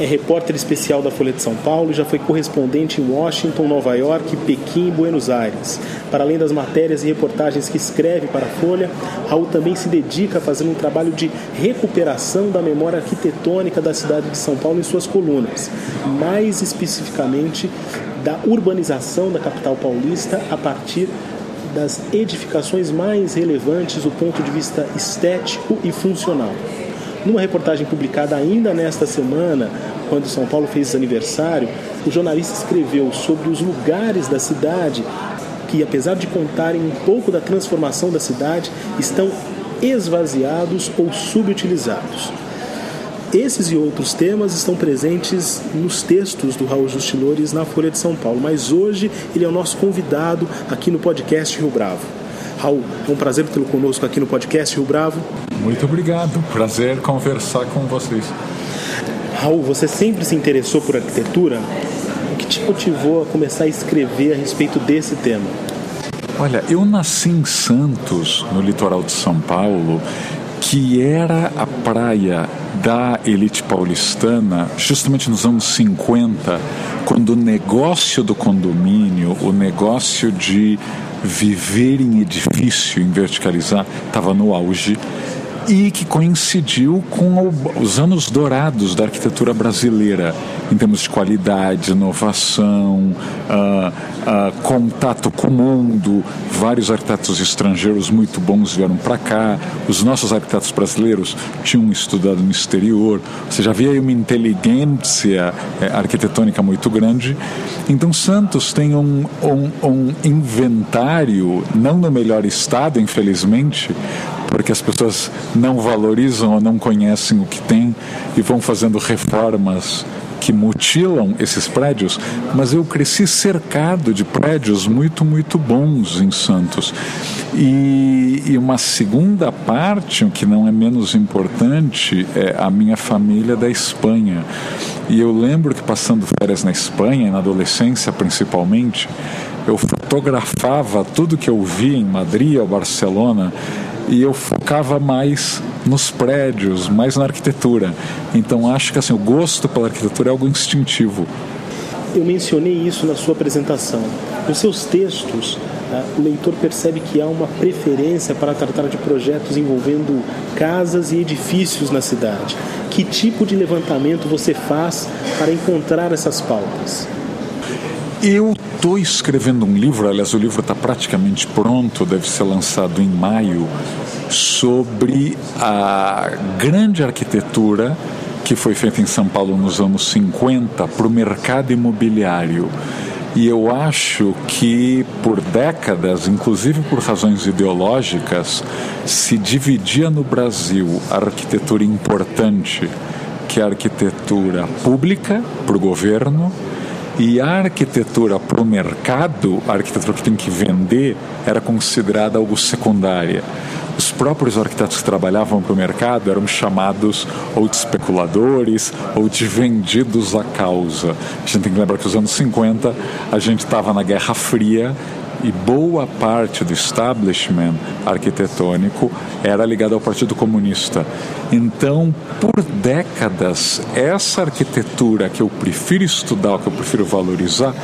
é repórter especial da Folha de São Paulo e já foi correspondente em Washington, Nova York, Pequim e Buenos Aires. Para além das matérias e reportagens que escreve para a Folha, Raul também se dedica a fazer um trabalho de recuperação da memória arquitetônica da cidade de São Paulo em suas colunas, mais especificamente da urbanização da capital paulista a partir das edificações mais relevantes do ponto de vista estético e funcional. Numa reportagem publicada ainda nesta semana, quando São Paulo fez aniversário, o jornalista escreveu sobre os lugares da cidade que, apesar de contarem um pouco da transformação da cidade, estão esvaziados ou subutilizados. Esses e outros temas estão presentes nos textos do Raul Justilores na Folha de São Paulo, mas hoje ele é o nosso convidado aqui no podcast Rio Bravo. Raul, é um prazer tê-lo conosco aqui no podcast Rio Bravo. Muito obrigado, prazer conversar com vocês. Raul, você sempre se interessou por arquitetura? O que te motivou a começar a escrever a respeito desse tema? Olha, eu nasci em Santos, no litoral de São Paulo, que era a praia da elite paulistana, justamente nos anos 50, quando o negócio do condomínio, o negócio de viver em edifício, em verticalizar, estava no auge e que coincidiu com os anos dourados da arquitetura brasileira, em termos de qualidade, inovação, uh, uh, contato com o mundo. Vários arquitetos estrangeiros muito bons vieram para cá, os nossos arquitetos brasileiros tinham estudado no exterior, você já havia uma inteligência é, arquitetônica muito grande. Então, Santos tem um, um, um inventário, não no melhor estado, infelizmente, porque as pessoas não valorizam ou não conhecem o que tem e vão fazendo reformas que mutilam esses prédios, mas eu cresci cercado de prédios muito, muito bons em Santos. E, e, uma segunda parte, que não é menos importante, é a minha família da Espanha. E eu lembro que passando férias na Espanha, na adolescência principalmente, eu fotografava tudo que eu via em Madrid ou Barcelona e eu focava mais nos prédios, mais na arquitetura. Então acho que assim, o gosto pela arquitetura é algo instintivo. Eu mencionei isso na sua apresentação. Nos seus textos, tá, o leitor percebe que há uma preferência para tratar de projetos envolvendo casas e edifícios na cidade. Que tipo de levantamento você faz para encontrar essas pautas? Eu estou escrevendo um livro, aliás, o livro está praticamente pronto, deve ser lançado em maio, sobre a grande arquitetura que foi feita em São Paulo nos anos 50 para o mercado imobiliário. E eu acho que por décadas, inclusive por razões ideológicas, se dividia no Brasil a arquitetura importante, que é a arquitetura pública para o governo, e a arquitetura para o mercado, a arquitetura que tem que vender, era considerada algo secundária. Os próprios arquitetos que trabalhavam para o mercado eram chamados ou de especuladores ou de vendidos à causa. A gente tem que lembrar que nos anos 50 a gente estava na Guerra Fria e boa parte do establishment arquitetônico era ligado ao Partido Comunista. Então, por décadas, essa arquitetura que eu prefiro estudar, que eu prefiro valorizar,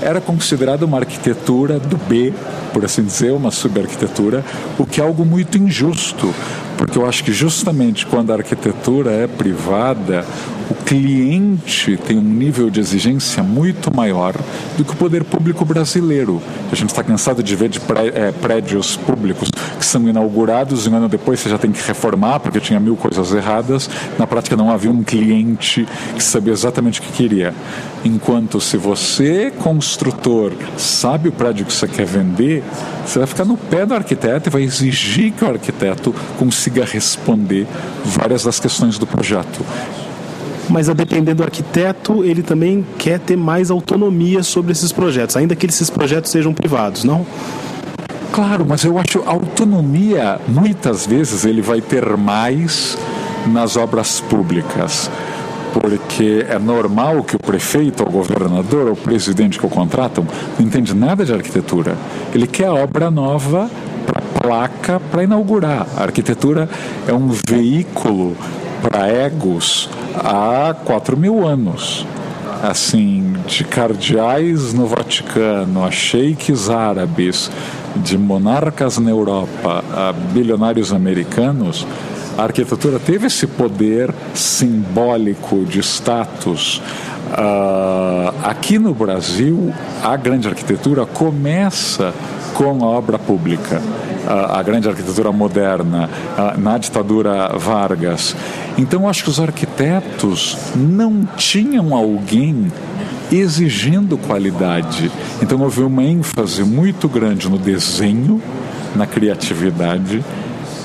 era considerada uma arquitetura do B, por assim dizer, uma subarquitetura, o que é algo muito injusto, porque eu acho que justamente quando a arquitetura é privada, o cliente tem um nível de exigência muito maior do que o poder público brasileiro. A gente está cansado de ver de é, prédios públicos que são inaugurados e um ano depois você já tem que reformar porque tinha mil coisas erradas. Na prática não havia um cliente que sabia exatamente o que queria. Enquanto se você, construtor, sabe o prédio que você quer vender, você vai ficar no pé do arquiteto e vai exigir que o arquiteto consiga responder várias das questões do projeto. Mas a depender do arquiteto, ele também quer ter mais autonomia sobre esses projetos, ainda que esses projetos sejam privados, não? Claro, mas eu acho autonomia, muitas vezes ele vai ter mais nas obras públicas porque é normal que o prefeito, o governador, o presidente que o contratam não entende nada de arquitetura. Ele quer obra nova placa para inaugurar. A arquitetura é um veículo para egos há 4 mil anos. Assim, de cardeais no Vaticano, a sheiks árabes, de monarcas na Europa, a bilionários americanos, a arquitetura teve esse poder simbólico de status. Uh, aqui no Brasil, a grande arquitetura começa com a obra pública. A grande arquitetura moderna, na ditadura Vargas. Então, acho que os arquitetos não tinham alguém exigindo qualidade. Então, houve uma ênfase muito grande no desenho, na criatividade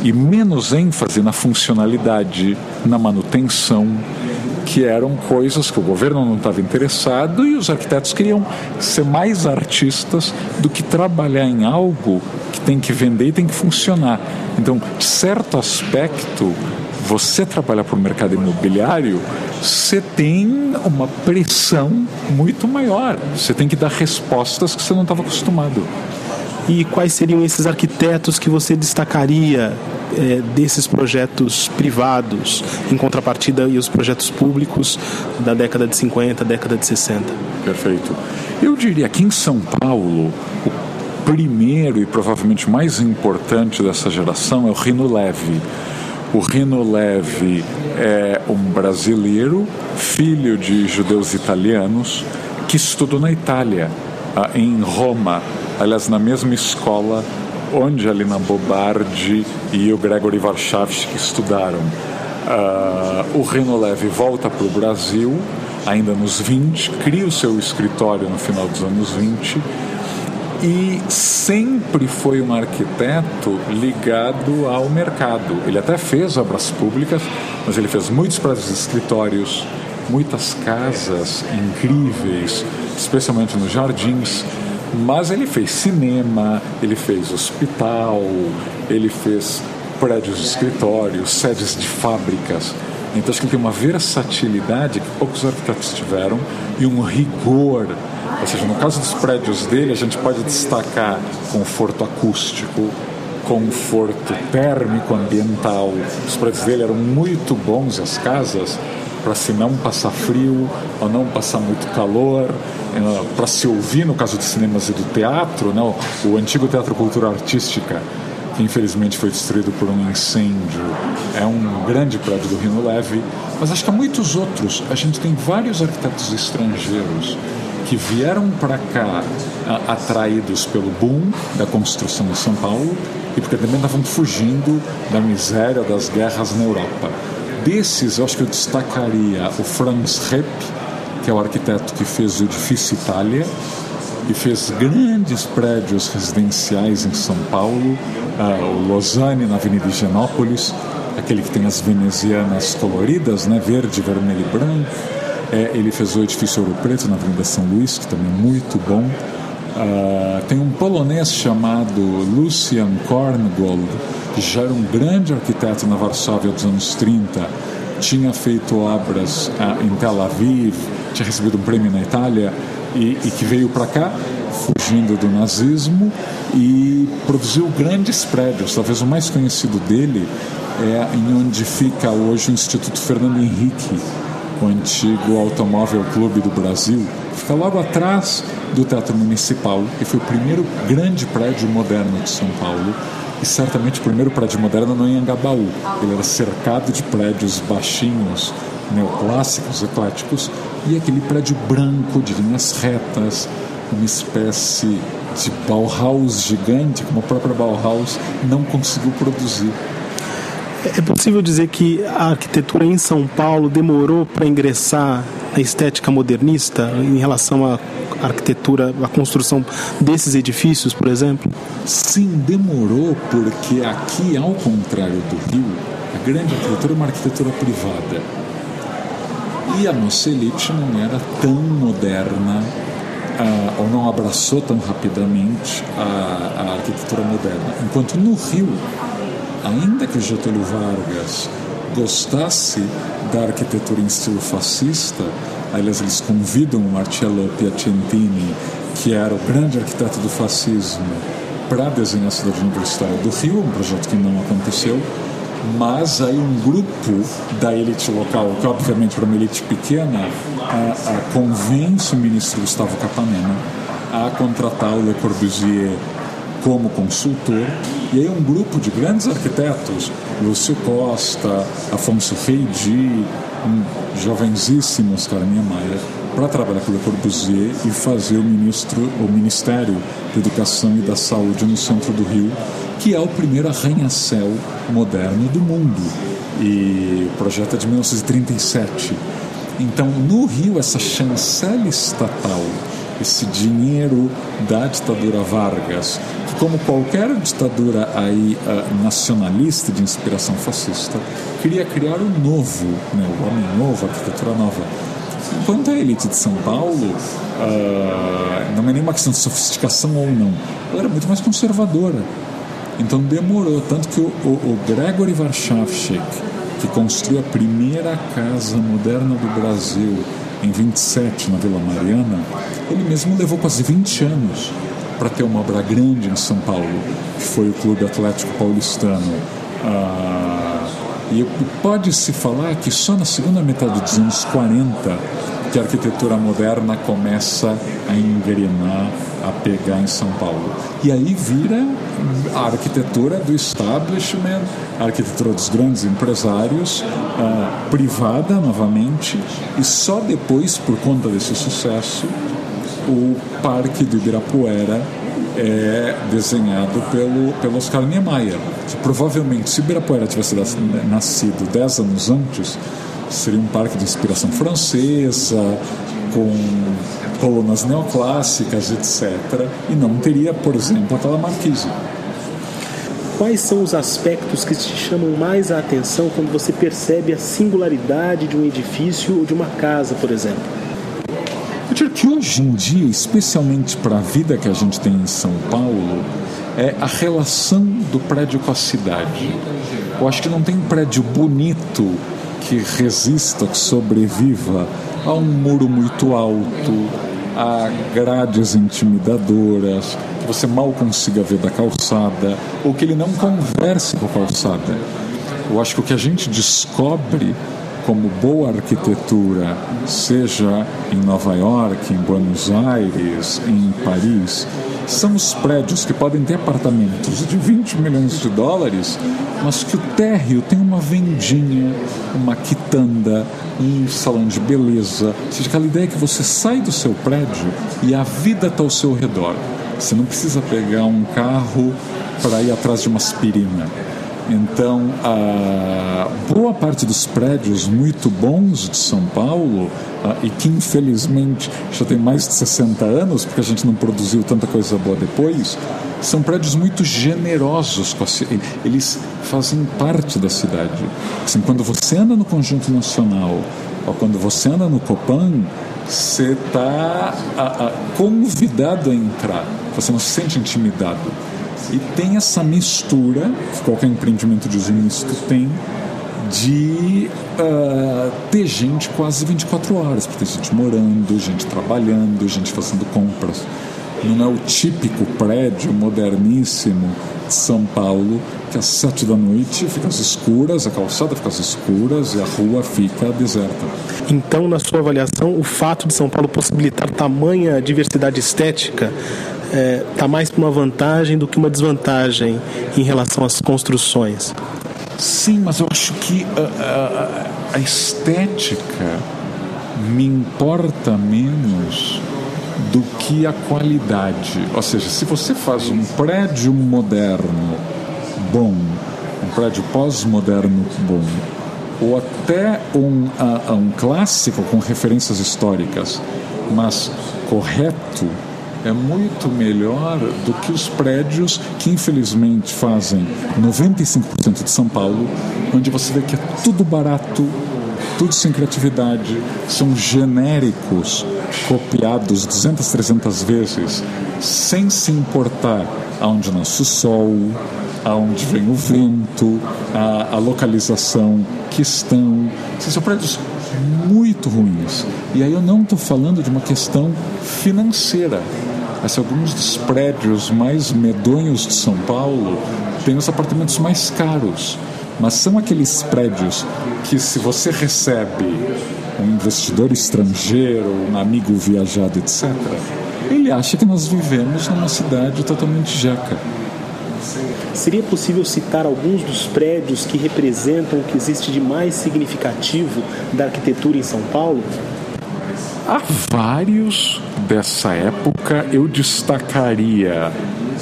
e menos ênfase na funcionalidade, na manutenção, que eram coisas que o governo não estava interessado e os arquitetos queriam ser mais artistas do que trabalhar em algo que tem que vender e tem que funcionar. Então, certo aspecto, você trabalhar para o mercado imobiliário, você tem uma pressão muito maior. Você tem que dar respostas que você não estava acostumado. E quais seriam esses arquitetos que você destacaria é, desses projetos privados, em contrapartida e os projetos públicos da década de 50, década de 60? Perfeito. Eu diria que em São Paulo, o primeiro e provavelmente mais importante dessa geração é o Rino Leve. O Rino Leve é um brasileiro, filho de judeus italianos, que estudou na Itália, em Roma, aliás, na mesma escola onde a Lina Bobardi e o Gregory Warshawski estudaram. Uh, o Reno Leve volta para o Brasil, ainda nos 20, cria o seu escritório no final dos anos 20 e sempre foi um arquiteto ligado ao mercado. Ele até fez obras públicas, mas ele fez muitos prédios escritórios, muitas casas incríveis, especialmente nos jardins. Mas ele fez cinema, ele fez hospital, ele fez prédios de escritórios, sedes de fábricas. Então acho que ele tem uma versatilidade que poucos arquitetos tiveram e um rigor. Ou seja, no caso dos prédios dele, a gente pode destacar conforto acústico, conforto térmico ambiental. Os prédios dele eram muito bons, as casas, para se não passar frio ou não passar muito calor, eh, para se ouvir, no caso de cinemas e do teatro, né, o antigo Teatro Cultura Artística, que infelizmente foi destruído por um incêndio, é um grande prédio do Rino Leve, mas acho que há muitos outros. A gente tem vários arquitetos estrangeiros que vieram para cá atraídos pelo boom da construção em São Paulo e porque também estavam fugindo da miséria das guerras na Europa. Desses, eu acho que eu destacaria o Franz Repp, que é o arquiteto que fez o edifício Itália e fez grandes prédios residenciais em São Paulo, uh, o Lausanne na Avenida Higienópolis, aquele que tem as venezianas coloridas, né, verde, vermelho e branco. É, ele fez o edifício Ouro Preto na Avenida São Luís, que também é muito bom. Uh, tem um polonês chamado Lucian Korngold, que já era um grande arquiteto na Varsóvia dos anos 30, tinha feito obras uh, em Tel Aviv, tinha recebido um prêmio na Itália e, e que veio para cá fugindo do nazismo e produziu grandes prédios. Talvez o mais conhecido dele é em onde fica hoje o Instituto Fernando Henrique, o antigo Automóvel Clube do Brasil. Fica logo atrás do Teatro Municipal e foi o primeiro grande prédio moderno de São Paulo e certamente o primeiro prédio moderno não em Angabaú. Ele era cercado de prédios baixinhos, neoclássicos, ecléticos, e aquele prédio branco de linhas retas, uma espécie de Bauhaus gigante, como a própria Bauhaus não conseguiu produzir. É possível dizer que a arquitetura em São Paulo demorou para ingressar a estética modernista em relação à arquitetura, à construção desses edifícios, por exemplo? Sim, demorou porque aqui, ao contrário do Rio, a grande arquitetura é uma arquitetura privada. E a nossa elite não era tão moderna ou não abraçou tão rapidamente a, a arquitetura moderna. Enquanto no Rio, ainda que Getúlio Vargas gostasse da arquitetura em estilo fascista, aliás, eles convidam o Marcello Piacentini, que era o grande arquiteto do fascismo, para desenhar a cidade universitária do Rio, um projeto que não aconteceu, mas aí um grupo da elite local, que obviamente para uma elite pequena, a, a convence o ministro Gustavo Capanema a contratar o Le Corbusier como consultor, e aí um grupo de grandes arquitetos, Lúcio Costa, Afonso Reidi, um Oscar Niemeyer, para trabalhar com o Le Corbusier e fazer o, ministro, o Ministério da Educação e da Saúde no centro do Rio, que é o primeiro arranha-céu moderno do mundo. E o projeto é de 1937. Então, no Rio, essa chancela estatal, esse dinheiro da ditadura Vargas, que como qualquer ditadura aí uh, nacionalista de inspiração fascista, queria criar o novo, né, o homem novo, a arquitetura nova. Enquanto a elite de São Paulo uh, não é nenhuma questão de sofisticação ou não, ela era muito mais conservadora. Então demorou, tanto que o, o, o Gregory Warszawczyk, que construiu a primeira casa moderna do Brasil em 27, na Vila Mariana, ele mesmo levou quase 20 anos para ter uma obra grande em São Paulo, que foi o Clube Atlético Paulistano. Ah, e pode-se falar que só na segunda metade dos anos 40 que a arquitetura moderna começa a engrenar, a pegar em São Paulo. E aí vira a arquitetura do establishment, a arquitetura dos grandes empresários, uh, privada novamente, e só depois, por conta desse sucesso, o Parque do Ibirapuera é desenhado pelo, pelo Oscar Niemeyer. Que provavelmente, se Ibirapuera tivesse nascido 10 anos antes, seria um parque de inspiração francesa, com colunas neoclássicas, etc. E não teria, por exemplo, aquela marquise. Quais são os aspectos que te chamam mais a atenção quando você percebe a singularidade de um edifício ou de uma casa, por exemplo? Eu diria que hoje em dia, especialmente para a vida que a gente tem em São Paulo, é a relação do prédio com a cidade. Eu acho que não tem prédio bonito que resista, que sobreviva a um muro muito alto, a grades intimidadoras, que você mal consiga ver da calçada, ou que ele não converse com a calçada. Eu acho que o que a gente descobre como boa arquitetura, seja em Nova York, em Buenos Aires, em Paris, são os prédios que podem ter apartamentos de 20 milhões de dólares, mas que o térreo tem uma vendinha, uma quitanda, um salão de beleza. Ou seja, aquela ideia que você sai do seu prédio e a vida está ao seu redor. Você não precisa pegar um carro para ir atrás de uma aspirina então, a boa parte dos prédios muito bons de São Paulo, e que infelizmente já tem mais de 60 anos, porque a gente não produziu tanta coisa boa depois, são prédios muito generosos. Eles fazem parte da cidade. Assim, quando você anda no Conjunto Nacional, ou quando você anda no Copan, você está convidado a entrar. Você não se sente intimidado e tem essa mistura, que qualquer empreendimento de misto tem, de uh, ter gente quase 24 horas, porque tem gente morando, gente trabalhando, gente fazendo compras. Não é o típico prédio moderníssimo de São Paulo que às sete da noite fica às escuras, a calçada fica às escuras e a rua fica deserta. Então, na sua avaliação, o fato de São Paulo possibilitar tamanha diversidade estética está é, tá mais para uma vantagem do que uma desvantagem em relação às construções. Sim, mas eu acho que a, a, a estética me importa menos do que a qualidade. Ou seja, se você faz um prédio moderno bom, um prédio pós-moderno bom, ou até um, uh, um clássico com referências históricas, mas correto, é muito melhor do que os prédios que infelizmente fazem 95% de São Paulo, onde você vê que é tudo barato, tudo sem criatividade, são genéricos, copiados 200, 300 vezes, sem se importar aonde nasce o sol, aonde vem o vento, a, a localização que estão. São prédios muito ruins. E aí eu não estou falando de uma questão financeira. Mas alguns dos prédios mais medonhos de São Paulo têm os apartamentos mais caros. Mas são aqueles prédios que, se você recebe um investidor estrangeiro, um amigo viajado, etc., ele acha que nós vivemos numa cidade totalmente jeca. Seria possível citar alguns dos prédios que representam o que existe de mais significativo da arquitetura em São Paulo? Há vários dessa época, eu destacaria,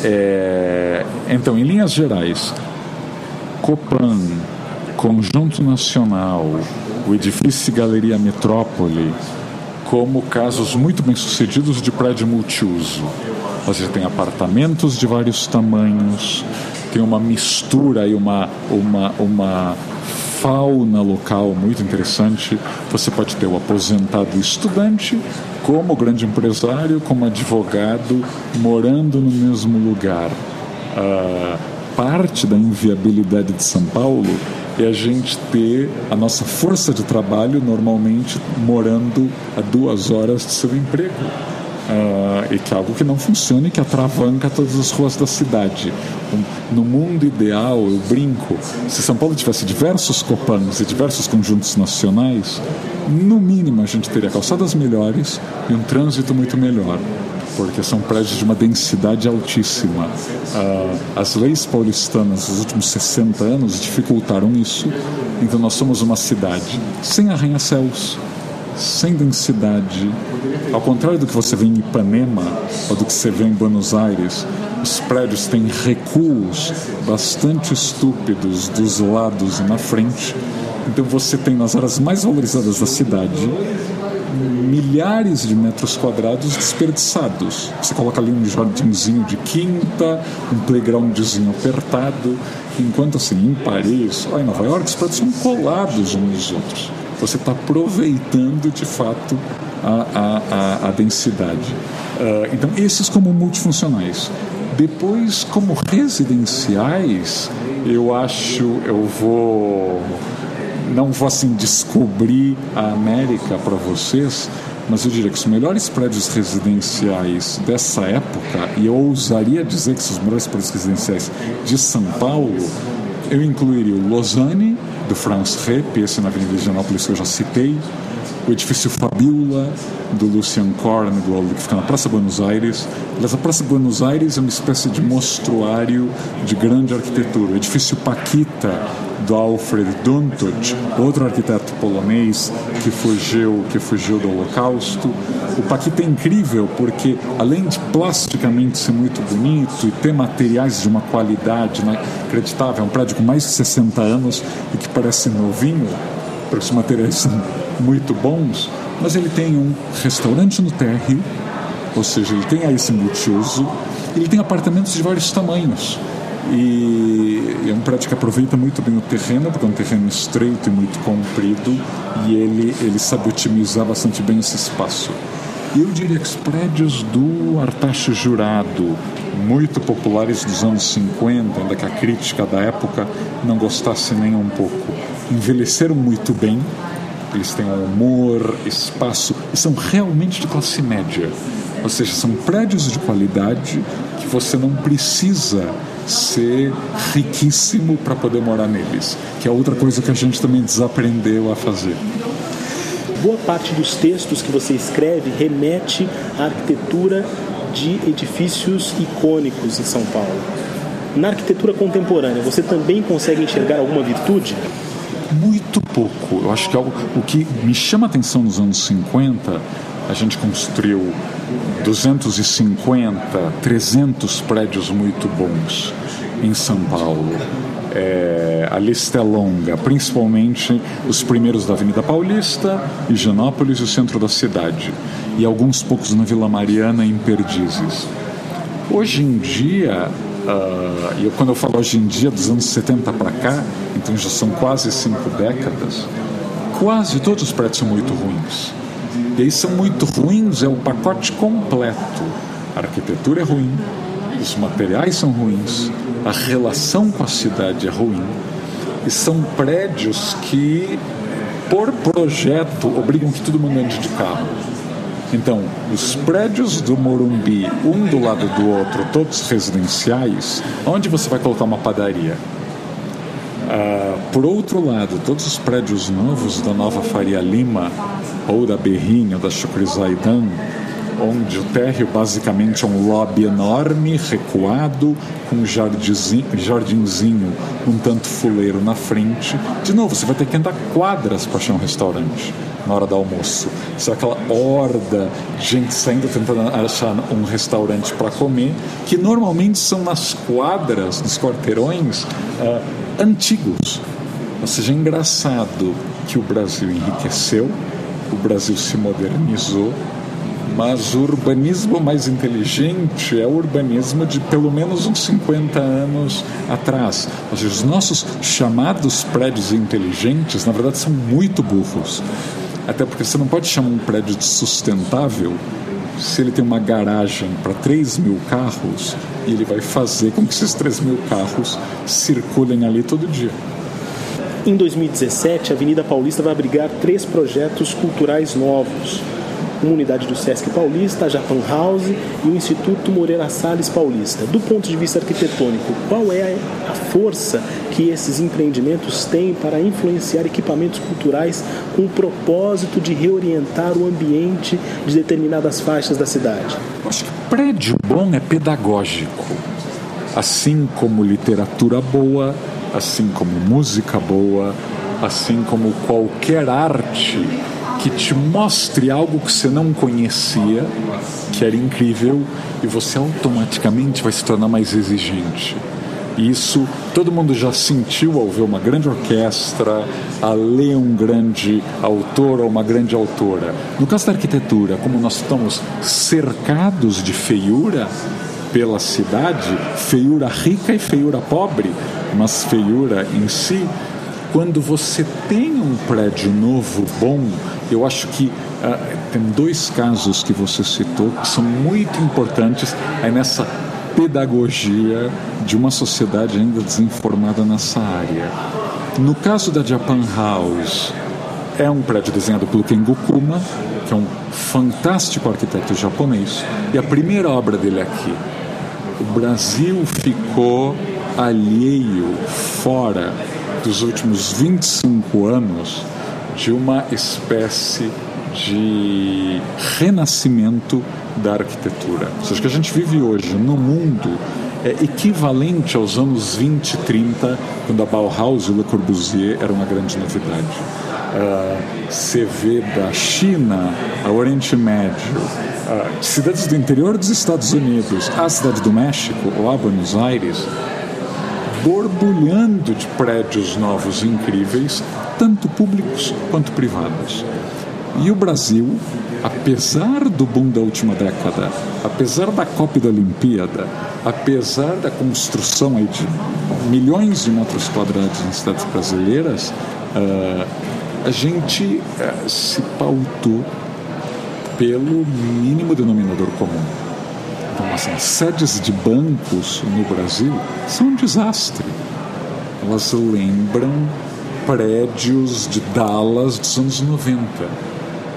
é, então, em linhas gerais, Copan, Conjunto Nacional, o edifício Galeria Metrópole, como casos muito bem sucedidos de prédio multiuso. Você tem apartamentos de vários tamanhos, tem uma mistura e uma, uma, uma fauna local muito interessante. Você pode ter o aposentado estudante, como grande empresário, como advogado, morando no mesmo lugar. Uh, parte da inviabilidade de São Paulo é a gente ter a nossa força de trabalho normalmente morando a duas horas de seu emprego. Uh, e que é algo que não funciona e que atravanca todas as ruas da cidade. No mundo ideal, eu brinco, se São Paulo tivesse diversos copans e diversos conjuntos nacionais, no mínimo a gente teria calçadas melhores e um trânsito muito melhor porque são prédios de uma densidade altíssima. Uh, as leis paulistanas dos últimos 60 anos dificultaram isso, então nós somos uma cidade sem arranha-céus, sem densidade. Ao contrário do que você vê em Ipanema ou do que você vê em Buenos Aires, os prédios têm recuos bastante estúpidos dos lados e na frente. Então você tem nas áreas mais valorizadas da cidade milhares de metros quadrados desperdiçados. Você coloca ali um jardinzinho de quinta, um playgroundzinho apertado, enquanto assim em Paris, ou em Nova York, os prédios são colados uns nos outros você está aproveitando de fato a, a, a, a densidade. Uh, então, esses como multifuncionais. Depois, como residenciais, eu acho, eu vou. Não vou assim descobrir a América para vocês, mas eu diria que os melhores prédios residenciais dessa época, e eu ousaria dizer que são os melhores prédios residenciais de São Paulo, eu incluiria o Lausanne, do France Rep, esse na Avenida Higienópolis que eu já citei, o edifício Fabiola, do Lucian Korngold, que fica na Praça Buenos Aires. Aliás, a Praça Buenos Aires é uma espécie de mostruário de grande arquitetura. O edifício Paquita, do Alfred Duntot, outro arquiteto polonês que fugiu, que fugiu do Holocausto. O Paquita é incrível porque, além de plasticamente ser muito bonito e ter materiais de uma qualidade inacreditável, é um prédio com mais de 60 anos e que parece novinho, porque os materiais são muito bons, mas ele tem um restaurante no térreo, ou seja, ele tem esse multiuso, ele tem apartamentos de vários tamanhos. E é um prédio que aproveita muito bem o terreno, porque é um terreno estreito e muito comprido, e ele, ele sabe otimizar bastante bem esse espaço. Eu diria que os prédios do Artacho Jurado, muito populares dos anos 50, ainda que a crítica da época não gostasse nem um pouco, envelheceram muito bem, eles têm um humor, espaço, e são realmente de classe média. Ou seja, são prédios de qualidade que você não precisa ser riquíssimo para poder morar neles, que é outra coisa que a gente também desaprendeu a fazer. Boa parte dos textos que você escreve remete à arquitetura de edifícios icônicos em São Paulo. Na arquitetura contemporânea, você também consegue enxergar alguma virtude? Muito pouco. Eu acho que algo, o que me chama a atenção nos anos 50, a gente construiu 250, 300 prédios muito bons em São Paulo. É, a lista é longa, principalmente os primeiros da Avenida Paulista, Higienópolis e o centro da cidade, e alguns poucos na Vila Mariana e em Perdizes. Hoje em dia, uh, e quando eu falo hoje em dia, dos anos 70 para cá, então já são quase cinco décadas, quase todos os prédios são muito ruins. E aí são muito ruins é o pacote completo. A arquitetura é ruim, os materiais são ruins, a relação com a cidade é ruim. E são prédios que, por projeto, obrigam que todo mundo ande de carro. Então, os prédios do Morumbi, um do lado do outro, todos residenciais, onde você vai colocar uma padaria? Ah, por outro lado, todos os prédios novos da Nova Faria Lima, ou da Berrinha, da Chucrizaidan, onde o térreo basicamente é um lobby enorme, recuado, com um jardinzinho, jardinzinho um tanto fuleiro na frente. De novo, você vai ter que andar quadras para achar um restaurante na hora do almoço. Isso é aquela horda de gente saindo tentando achar um restaurante para comer, que normalmente são nas quadras, nos quarteirões uh, antigos. Ou seja, é engraçado que o Brasil enriqueceu, o Brasil se modernizou, mas o urbanismo mais inteligente é o urbanismo de pelo menos uns 50 anos atrás. Ou seja, os nossos chamados prédios inteligentes, na verdade, são muito burros. Até porque você não pode chamar um prédio de sustentável se ele tem uma garagem para 3 mil carros e ele vai fazer com que esses 3 mil carros circulem ali todo dia. Em 2017, a Avenida Paulista vai abrigar três projetos culturais novos uma unidade do Sesc Paulista, a Japan House e o Instituto Moreira Salles Paulista. Do ponto de vista arquitetônico, qual é a força que esses empreendimentos têm para influenciar equipamentos culturais com o propósito de reorientar o ambiente de determinadas faixas da cidade? Acho que prédio bom é pedagógico. Assim como literatura boa, assim como música boa, assim como qualquer arte que te mostre algo que você não conhecia, que era incrível, e você automaticamente vai se tornar mais exigente. Isso todo mundo já sentiu ao ver uma grande orquestra, a ler um grande autor ou uma grande autora. No caso da arquitetura, como nós estamos cercados de feiura pela cidade, feiura rica e feiura pobre, mas feiura em si, quando você tem um prédio novo, bom, eu acho que uh, tem dois casos que você citou que são muito importantes aí nessa pedagogia de uma sociedade ainda desinformada nessa área. No caso da Japan House, é um prédio desenhado pelo Ken Gokuma, que é um fantástico arquiteto japonês, e a primeira obra dele é aqui. O Brasil ficou alheio, fora dos últimos 25 anos de uma espécie de renascimento da arquitetura. Ou seja, que a gente vive hoje no mundo é equivalente aos anos 20 e 30, quando a Bauhaus e o Le Corbusier eram uma grande novidade. Uh, você vê da China ao Oriente Médio, uh, cidades do interior dos Estados Unidos, a cidade do México, lá Buenos Aires, borbulhando de prédios novos incríveis, tanto públicos quanto privados. E o Brasil, apesar do boom da última década, apesar da Copa da Olimpíada, apesar da construção de milhões de metros quadrados em cidades brasileiras, uh, a gente uh, se pautou pelo mínimo denominador comum então, assim, sedes de bancos no Brasil são um desastre. Elas lembram prédios de Dallas dos anos 90.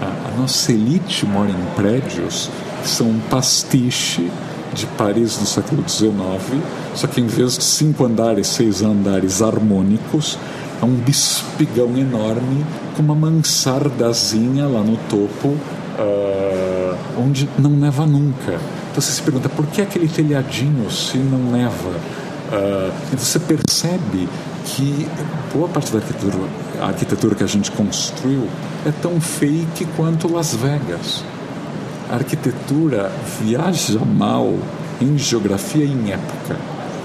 A, nossa elite mora em prédios que são um pastiche de Paris do século XIX, só que em vez de cinco andares, seis andares harmônicos, é um bispigão enorme com uma mansardazinha lá no topo, uh, onde não neva nunca. Então você se pergunta por que aquele telhadinho se não neva? Uh, e você percebe que boa parte da arquitetura, arquitetura que a gente construiu é tão fake quanto Las Vegas. A arquitetura viaja mal em geografia e em época.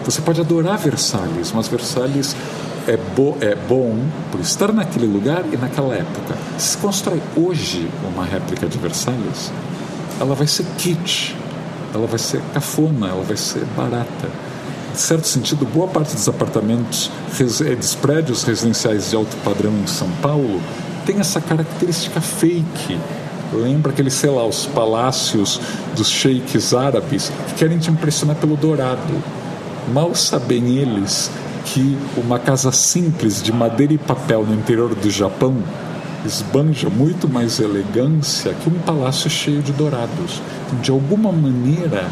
Você pode adorar Versalhes, mas Versalhes é, bo é bom por estar naquele lugar e naquela época. Se constrói hoje uma réplica de Versalhes, ela vai ser kitsch, ela vai ser cafona, ela vai ser barata. Em certo sentido, boa parte dos apartamentos, eh, dos prédios residenciais de alto padrão em São Paulo tem essa característica fake. Lembra aquele, sei lá, os palácios dos sheiks árabes que querem te impressionar pelo dourado. Mal sabem eles que uma casa simples de madeira e papel no interior do Japão esbanja muito mais elegância que um palácio cheio de dourados. De alguma maneira,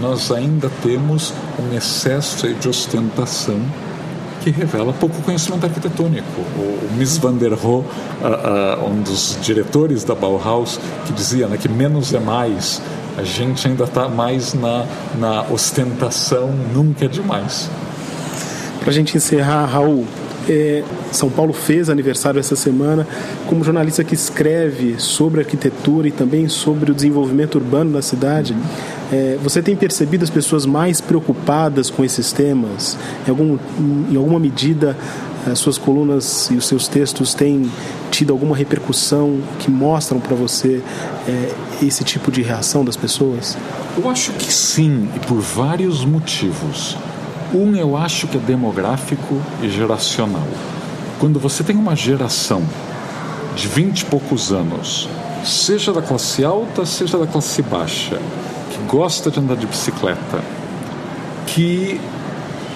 nós ainda temos um excesso de ostentação que revela pouco conhecimento arquitetônico. O, o Miss van der Rohe, um dos diretores da Bauhaus, que dizia né, que menos é mais. A gente ainda está mais na, na ostentação, nunca é demais. Para a gente encerrar, Raul, é, São Paulo fez aniversário essa semana. Como jornalista que escreve sobre arquitetura e também sobre o desenvolvimento urbano da cidade, é, você tem percebido as pessoas mais preocupadas com esses temas? Em, algum, em alguma medida, as suas colunas e os seus textos têm tido alguma repercussão que mostram para você é, esse tipo de reação das pessoas? Eu acho que sim, e por vários motivos. Um, eu acho que é demográfico e geracional. Quando você tem uma geração de vinte e poucos anos, seja da classe alta, seja da classe baixa, que gosta de andar de bicicleta, que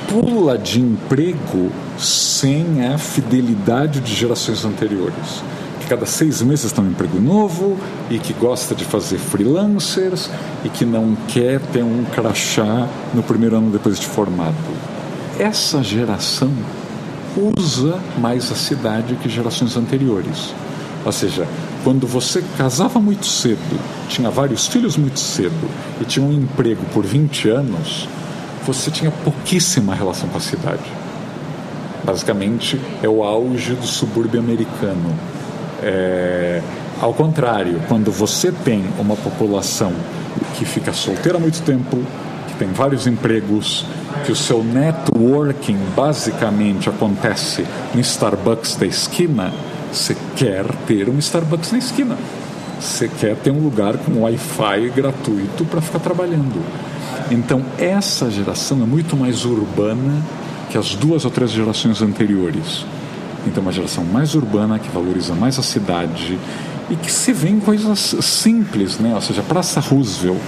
pula de emprego sem a fidelidade de gerações anteriores. Cada seis meses tem um emprego novo e que gosta de fazer freelancers e que não quer ter um crachá no primeiro ano depois de formado. Essa geração usa mais a cidade que gerações anteriores. Ou seja, quando você casava muito cedo, tinha vários filhos muito cedo e tinha um emprego por 20 anos, você tinha pouquíssima relação com a cidade. Basicamente, é o auge do subúrbio americano. É... Ao contrário, quando você tem uma população que fica solteira há muito tempo, que tem vários empregos, que o seu networking basicamente acontece no Starbucks da esquina, você quer ter um Starbucks na esquina. Você quer ter um lugar com Wi-Fi gratuito para ficar trabalhando. Então, essa geração é muito mais urbana que as duas ou três gerações anteriores. Então, uma geração mais urbana, que valoriza mais a cidade e que se vê em coisas simples, né? Ou seja, Praça Roosevelt,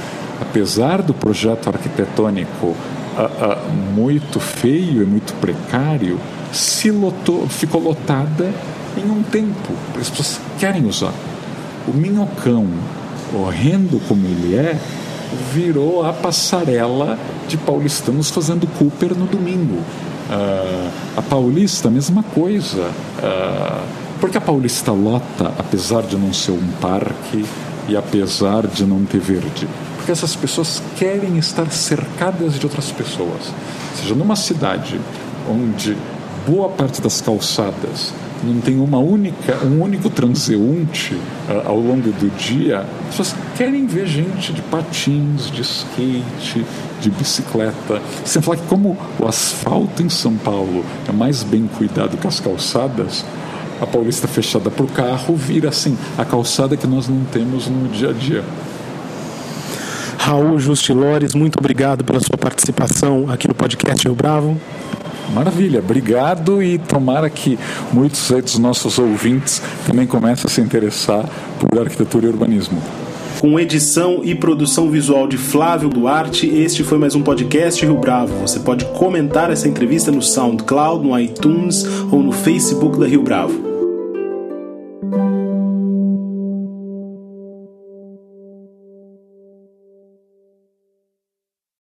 apesar do projeto arquitetônico uh, uh, muito feio e muito precário, se lotou, ficou lotada em um tempo. As pessoas querem usar. O minhocão, horrendo como ele é, virou a passarela de paulistanos fazendo Cooper no domingo. Uh, a Paulista, mesma coisa. Uh, porque a Paulista lota, apesar de não ser um parque e apesar de não ter verde? Porque essas pessoas querem estar cercadas de outras pessoas. Ou seja, numa cidade onde boa parte das calçadas não tem uma única, um único transeunte uh, ao longo do dia, as pessoas querem ver gente de patins, de skate, de bicicleta. Sem falar que como o asfalto em São Paulo é mais bem cuidado que as calçadas, a Paulista fechada para o carro vira assim a calçada que nós não temos no dia a dia. Raul Justilores, muito obrigado pela sua participação aqui no podcast Rio Bravo. Maravilha, obrigado e tomara que muitos dos nossos ouvintes também comecem a se interessar por arquitetura e urbanismo. Com edição e produção visual de Flávio Duarte, este foi mais um podcast Rio Bravo. Você pode comentar essa entrevista no SoundCloud, no iTunes ou no Facebook da Rio Bravo.